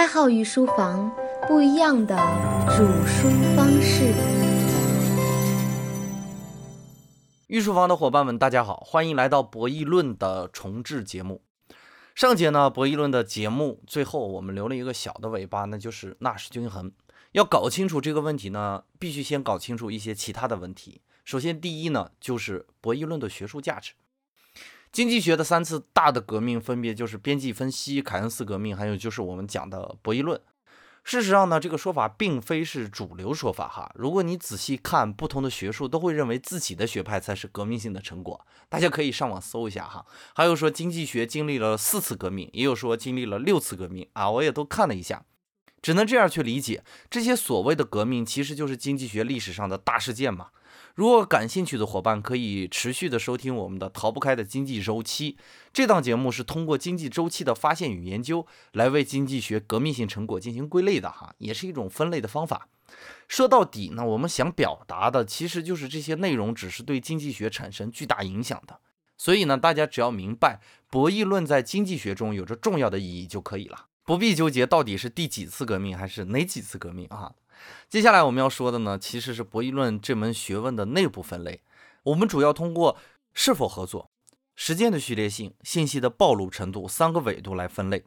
开好与书房不一样的煮书方式。御书房的伙伴们，大家好，欢迎来到博弈论的重置节目。上节呢，博弈论的节目最后我们留了一个小的尾巴，那就是纳什均衡。要搞清楚这个问题呢，必须先搞清楚一些其他的问题。首先，第一呢，就是博弈论的学术价值。经济学的三次大的革命，分别就是边际分析、凯恩斯革命，还有就是我们讲的博弈论。事实上呢，这个说法并非是主流说法哈。如果你仔细看，不同的学术都会认为自己的学派才是革命性的成果。大家可以上网搜一下哈。还有说经济学经历了四次革命，也有说经历了六次革命啊，我也都看了一下。只能这样去理解，这些所谓的革命其实就是经济学历史上的大事件嘛。如果感兴趣的伙伴可以持续的收听我们的《逃不开的经济周期》这档节目，是通过经济周期的发现与研究来为经济学革命性成果进行归类的哈，也是一种分类的方法。说到底呢，我们想表达的其实就是这些内容只是对经济学产生巨大影响的。所以呢，大家只要明白博弈论在经济学中有着重要的意义就可以了。不必纠结到底是第几次革命还是哪几次革命啊！接下来我们要说的呢，其实是博弈论这门学问的内部分类。我们主要通过是否合作、时间的序列性、信息的暴露程度三个维度来分类。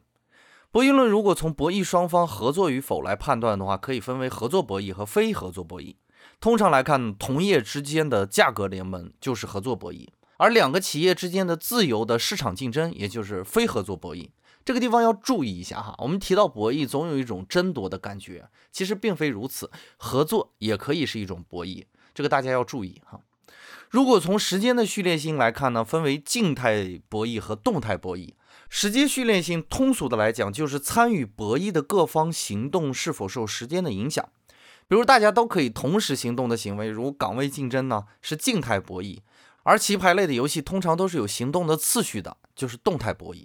博弈论如果从博弈双方合作与否来判断的话，可以分为合作博弈和非合作博弈。通常来看，同业之间的价格联盟就是合作博弈，而两个企业之间的自由的市场竞争，也就是非合作博弈。这个地方要注意一下哈，我们提到博弈，总有一种争夺的感觉，其实并非如此，合作也可以是一种博弈，这个大家要注意哈。如果从时间的序列性来看呢，分为静态博弈和动态博弈。时间序列性，通俗的来讲，就是参与博弈的各方行动是否受时间的影响。比如大家都可以同时行动的行为，如岗位竞争呢，是静态博弈；而棋牌类的游戏通常都是有行动的次序的，就是动态博弈。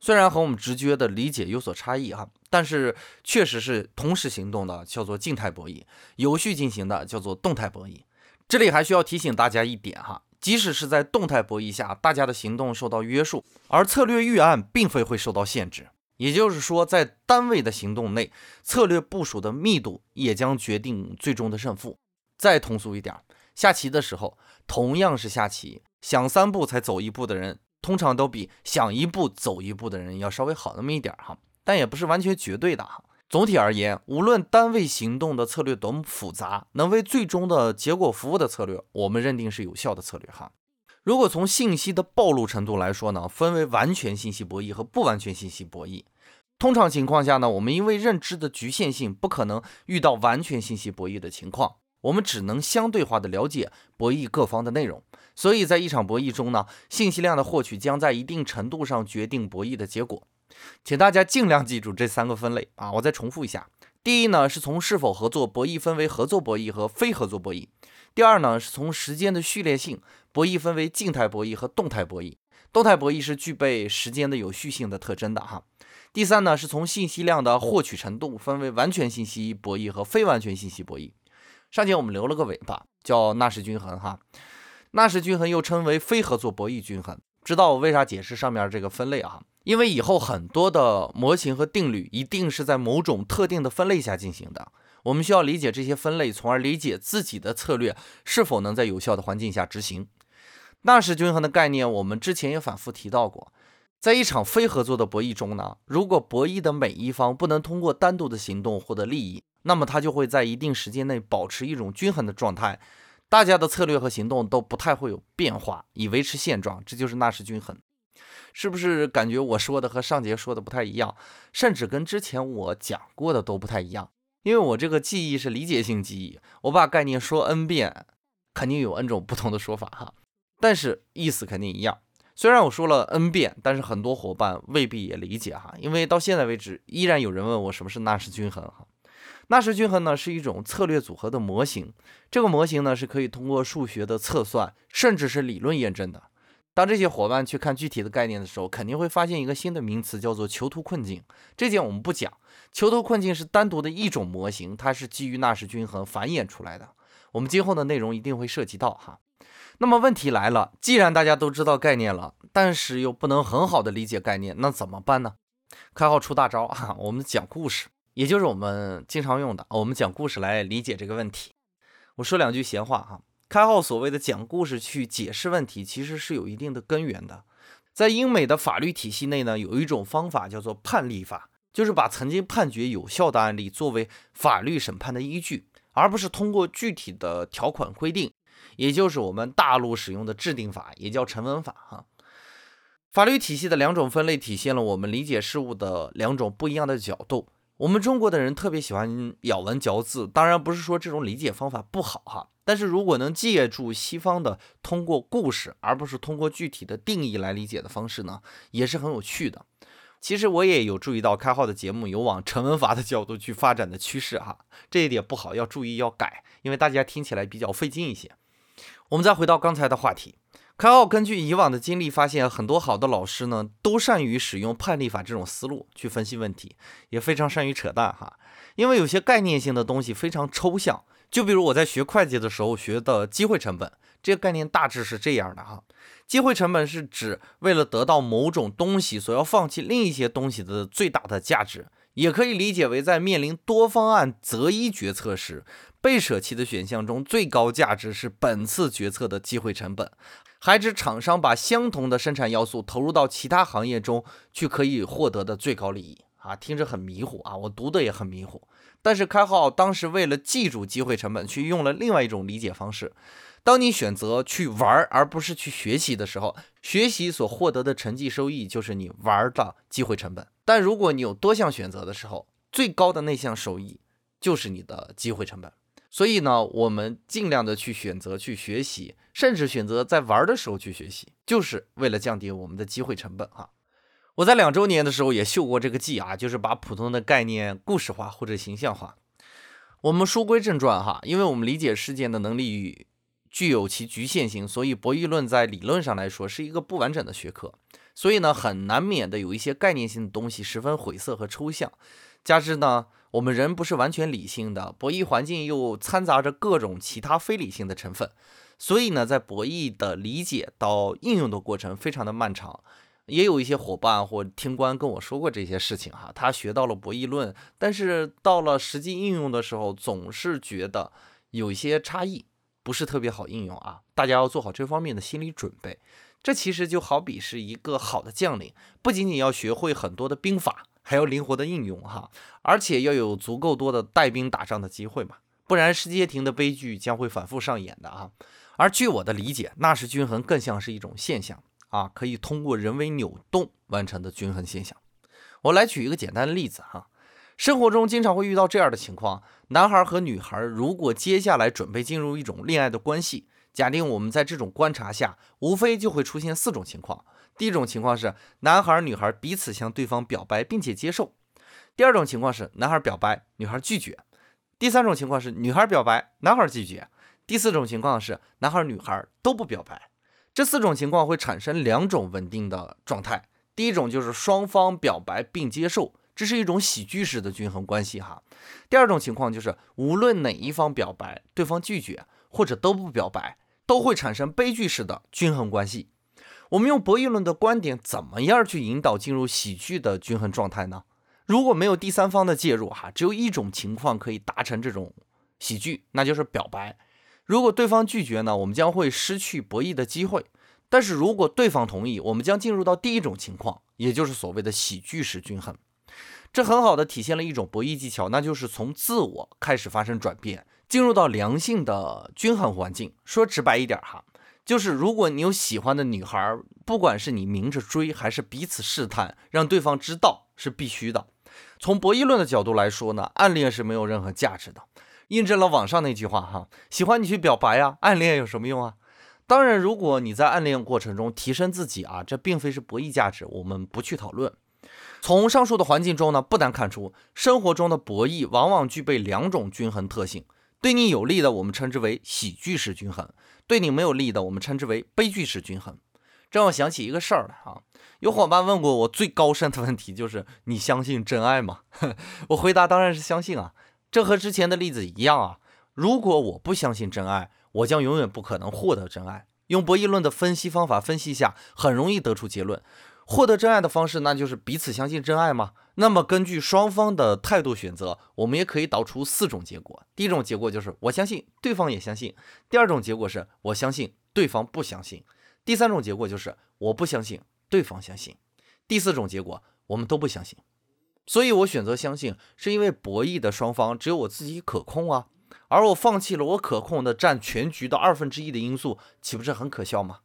虽然和我们直觉的理解有所差异哈，但是确实是同时行动的叫做静态博弈，有序进行的叫做动态博弈。这里还需要提醒大家一点哈，即使是在动态博弈下，大家的行动受到约束，而策略预案并非会受到限制。也就是说，在单位的行动内，策略部署的密度也将决定最终的胜负。再通俗一点，下棋的时候，同样是下棋，想三步才走一步的人。通常都比想一步走一步的人要稍微好那么一点哈，但也不是完全绝对的哈。总体而言，无论单位行动的策略多么复杂，能为最终的结果服务的策略，我们认定是有效的策略哈。如果从信息的暴露程度来说呢，分为完全信息博弈和不完全信息博弈。通常情况下呢，我们因为认知的局限性，不可能遇到完全信息博弈的情况。我们只能相对化的了解博弈各方的内容，所以在一场博弈中呢，信息量的获取将在一定程度上决定博弈的结果。请大家尽量记住这三个分类啊！我再重复一下：第一呢，是从是否合作博弈分为合作博弈和非合作博弈；第二呢，是从时间的序列性博弈分为静态博弈和动态博弈，动态博弈是具备时间的有序性的特征的哈；第三呢，是从信息量的获取程度分为完全信息博弈和非完全信息博弈。上节我们留了个尾巴，叫纳什均衡哈。纳什均衡又称为非合作博弈均衡。知道我为啥解释上面这个分类啊？因为以后很多的模型和定律一定是在某种特定的分类下进行的。我们需要理解这些分类，从而理解自己的策略是否能在有效的环境下执行。纳什均衡的概念，我们之前也反复提到过。在一场非合作的博弈中呢，如果博弈的每一方不能通过单独的行动获得利益，那么它就会在一定时间内保持一种均衡的状态，大家的策略和行动都不太会有变化，以维持现状，这就是纳什均衡。是不是感觉我说的和上节说的不太一样，甚至跟之前我讲过的都不太一样？因为我这个记忆是理解性记忆，我把概念说 n 遍，肯定有 n 种不同的说法哈，但是意思肯定一样。虽然我说了 n 遍，但是很多伙伴未必也理解哈，因为到现在为止，依然有人问我什么是纳什均衡哈。纳什均衡呢是一种策略组合的模型，这个模型呢是可以通过数学的测算，甚至是理论验证的。当这些伙伴去看具体的概念的时候，肯定会发现一个新的名词，叫做囚徒困境。这件我们不讲，囚徒困境是单独的一种模型，它是基于纳什均衡繁衍出来的。我们今后的内容一定会涉及到哈。那么问题来了，既然大家都知道概念了，但是又不能很好的理解概念，那怎么办呢？开号出大招啊！我们讲故事，也就是我们经常用的，我们讲故事来理解这个问题。我说两句闲话哈，开号所谓的讲故事去解释问题，其实是有一定的根源的。在英美的法律体系内呢，有一种方法叫做判例法，就是把曾经判决有效的案例作为法律审判的依据，而不是通过具体的条款规定，也就是我们大陆使用的制定法，也叫成文法哈。法律体系的两种分类，体现了我们理解事物的两种不一样的角度。我们中国的人特别喜欢咬文嚼字，当然不是说这种理解方法不好哈。但是如果能借助西方的通过故事，而不是通过具体的定义来理解的方式呢，也是很有趣的。其实我也有注意到开号的节目有往成文法的角度去发展的趋势哈，这一点不好，要注意要改，因为大家听起来比较费劲一些。我们再回到刚才的话题。开奥根据以往的经历发现，很多好的老师呢都善于使用判例法这种思路去分析问题，也非常善于扯淡哈。因为有些概念性的东西非常抽象，就比如我在学会计的时候学的机会成本，这个概念大致是这样的哈。机会成本是指为了得到某种东西所要放弃另一些东西的最大的价值，也可以理解为在面临多方案择一决策时，被舍弃的选项中最高价值是本次决策的机会成本。还指厂商把相同的生产要素投入到其他行业中去，可以获得的最高利益啊，听着很迷糊啊，我读的也很迷糊。但是开号当时为了记住机会成本，去用了另外一种理解方式。当你选择去玩而不是去学习的时候，学习所获得的成绩收益就是你玩的机会成本。但如果你有多项选择的时候，最高的那项收益就是你的机会成本。所以呢，我们尽量的去选择去学习，甚至选择在玩的时候去学习，就是为了降低我们的机会成本哈。我在两周年的时候也秀过这个技啊，就是把普通的概念故事化或者形象化。我们书归正传哈，因为我们理解事件的能力具有其局限性，所以博弈论在理论上来说是一个不完整的学科，所以呢，很难免的有一些概念性的东西十分晦涩和抽象，加之呢。我们人不是完全理性的，博弈环境又掺杂着各种其他非理性的成分，所以呢，在博弈的理解到应用的过程非常的漫长。也有一些伙伴或听官跟我说过这些事情哈，他学到了博弈论，但是到了实际应用的时候，总是觉得有一些差异，不是特别好应用啊。大家要做好这方面的心理准备。这其实就好比是一个好的将领，不仅仅要学会很多的兵法。还要灵活的应用哈，而且要有足够多的带兵打仗的机会嘛，不然世界亭的悲剧将会反复上演的啊。而据我的理解，纳什均衡更像是一种现象啊，可以通过人为扭动完成的均衡现象。我来举一个简单的例子哈，生活中经常会遇到这样的情况：男孩和女孩如果接下来准备进入一种恋爱的关系，假定我们在这种观察下，无非就会出现四种情况。第一种情况是男孩女孩彼此向对方表白并且接受；第二种情况是男孩表白，女孩拒绝；第三种情况是女孩表白，男孩拒绝；第四种情况是男孩女孩都不表白。这四种情况会产生两种稳定的状态：第一种就是双方表白并接受，这是一种喜剧式的均衡关系哈；第二种情况就是无论哪一方表白，对方拒绝或者都不表白，都会产生悲剧式的均衡关系。我们用博弈论的观点，怎么样去引导进入喜剧的均衡状态呢？如果没有第三方的介入，哈，只有一种情况可以达成这种喜剧，那就是表白。如果对方拒绝呢，我们将会失去博弈的机会。但是如果对方同意，我们将进入到第一种情况，也就是所谓的喜剧式均衡。这很好的体现了一种博弈技巧，那就是从自我开始发生转变，进入到良性的均衡环境。说直白一点，哈。就是如果你有喜欢的女孩，不管是你明着追还是彼此试探，让对方知道是必须的。从博弈论的角度来说呢，暗恋是没有任何价值的，印证了网上那句话哈，喜欢你去表白呀，暗恋有什么用啊？当然，如果你在暗恋过程中提升自己啊，这并非是博弈价值，我们不去讨论。从上述的环境中呢，不难看出，生活中的博弈往往具备两种均衡特性。对你有利的，我们称之为喜剧式均衡；对你没有利的，我们称之为悲剧式均衡。这让我想起一个事儿来啊，有伙伴问过我最高深的问题，就是你相信真爱吗？我回答当然是相信啊。这和之前的例子一样啊。如果我不相信真爱，我将永远不可能获得真爱。用博弈论的分析方法分析一下，很容易得出结论：获得真爱的方式，那就是彼此相信真爱吗？那么根据双方的态度选择，我们也可以导出四种结果。第一种结果就是我相信，对方也相信；第二种结果是我相信，对方不相信；第三种结果就是我不相信，对方相信；第四种结果我们都不相信。所以我选择相信，是因为博弈的双方只有我自己可控啊，而我放弃了我可控的占全局的二分之一的因素，岂不是很可笑吗？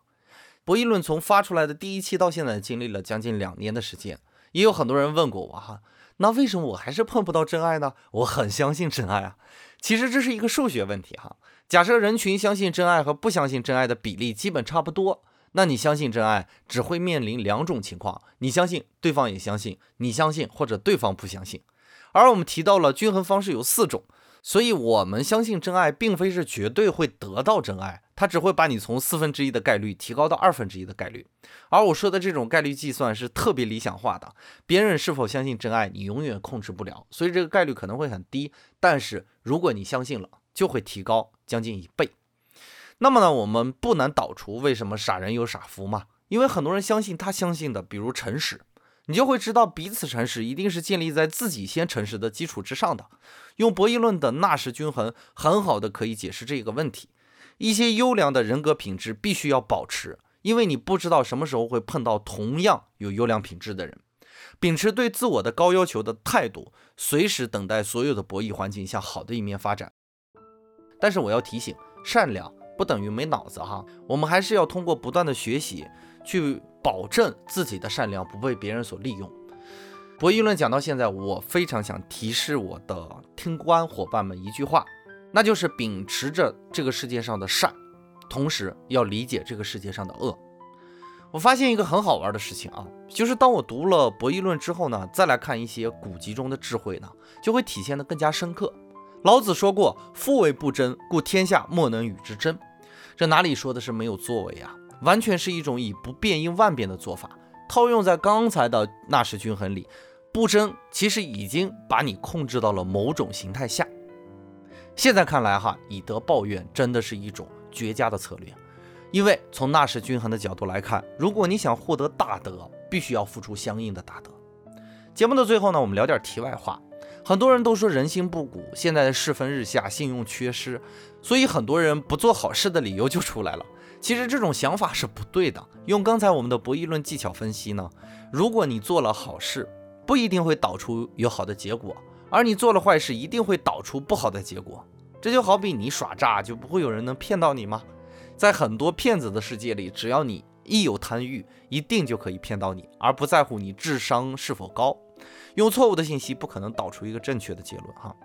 博弈论从发出来的第一期到现在，经历了将近两年的时间。也有很多人问过我哈，那为什么我还是碰不到真爱呢？我很相信真爱啊。其实这是一个数学问题哈。假设人群相信真爱和不相信真爱的比例基本差不多，那你相信真爱只会面临两种情况：你相信，对方也相信；你相信或者对方不相信。而我们提到了均衡方式有四种。所以，我们相信真爱，并非是绝对会得到真爱，它只会把你从四分之一的概率提高到二分之一的概率。而我说的这种概率计算是特别理想化的，别人是否相信真爱，你永远控制不了，所以这个概率可能会很低。但是，如果你相信了，就会提高将近一倍。那么呢，我们不难导出为什么傻人有傻福嘛？因为很多人相信他相信的，比如诚实。你就会知道，彼此诚实一定是建立在自己先诚实的基础之上的。用博弈论的纳什均衡，很好的可以解释这个问题。一些优良的人格品质必须要保持，因为你不知道什么时候会碰到同样有优良品质的人。秉持对自我的高要求的态度，随时等待所有的博弈环境向好的一面发展。但是我要提醒，善良不等于没脑子哈，我们还是要通过不断的学习去。保证自己的善良不被别人所利用。博弈论讲到现在，我非常想提示我的听官伙伴们一句话，那就是秉持着这个世界上的善，同时要理解这个世界上的恶。我发现一个很好玩的事情啊，就是当我读了博弈论之后呢，再来看一些古籍中的智慧呢，就会体现的更加深刻。老子说过：“夫为不争，故天下莫能与之争。”这哪里说的是没有作为啊？完全是一种以不变应万变的做法，套用在刚才的纳什均衡里，不争其实已经把你控制到了某种形态下。现在看来哈，以德报怨真的是一种绝佳的策略，因为从纳什均衡的角度来看，如果你想获得大德，必须要付出相应的大德。节目的最后呢，我们聊点题外话。很多人都说人心不古，现在的世风日下，信用缺失，所以很多人不做好事的理由就出来了。其实这种想法是不对的。用刚才我们的博弈论技巧分析呢，如果你做了好事，不一定会导出有好的结果；而你做了坏事，一定会导出不好的结果。这就好比你耍诈，就不会有人能骗到你吗？在很多骗子的世界里，只要你一有贪欲，一定就可以骗到你，而不在乎你智商是否高。用错误的信息不可能导出一个正确的结论哈。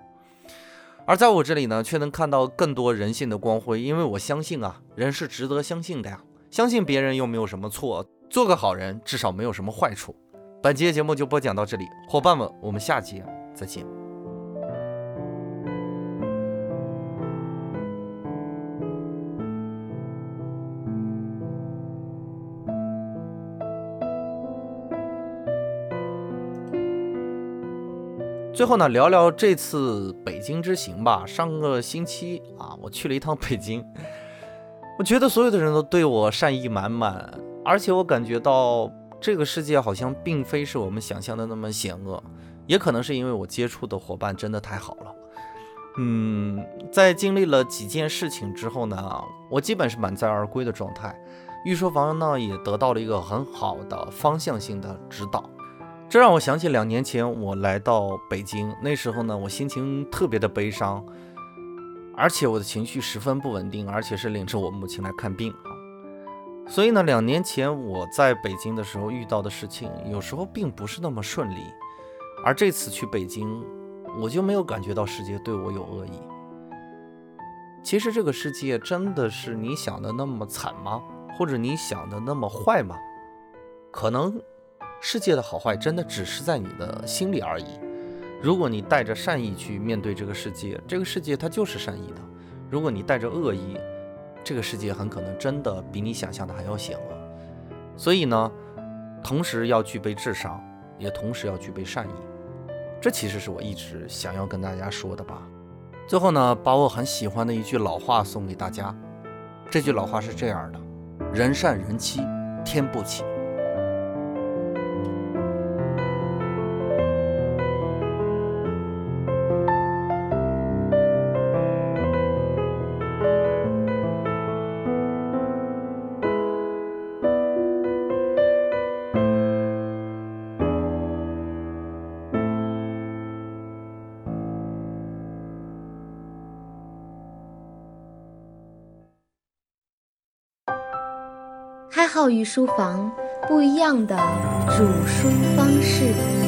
而在我这里呢，却能看到更多人性的光辉，因为我相信啊，人是值得相信的呀。相信别人又没有什么错，做个好人至少没有什么坏处。本期节目就播讲到这里，伙伴们，我们下期再见。最后呢，聊聊这次北京之行吧。上个星期啊，我去了一趟北京，我觉得所有的人都对我善意满满，而且我感觉到这个世界好像并非是我们想象的那么险恶，也可能是因为我接触的伙伴真的太好了。嗯，在经历了几件事情之后呢，我基本是满载而归的状态。御书房呢也得到了一个很好的方向性的指导。这让我想起两年前我来到北京，那时候呢，我心情特别的悲伤，而且我的情绪十分不稳定，而且是领着我母亲来看病啊。所以呢，两年前我在北京的时候遇到的事情，有时候并不是那么顺利，而这次去北京，我就没有感觉到世界对我有恶意。其实这个世界真的是你想的那么惨吗？或者你想的那么坏吗？可能。世界的好坏真的只是在你的心里而已。如果你带着善意去面对这个世界，这个世界它就是善意的；如果你带着恶意，这个世界很可能真的比你想象的还要险恶。所以呢，同时要具备智商，也同时要具备善意。这其实是我一直想要跟大家说的吧。最后呢，把我很喜欢的一句老话送给大家。这句老话是这样的：人善人欺，天不欺。教育书房，不一样的煮书方式。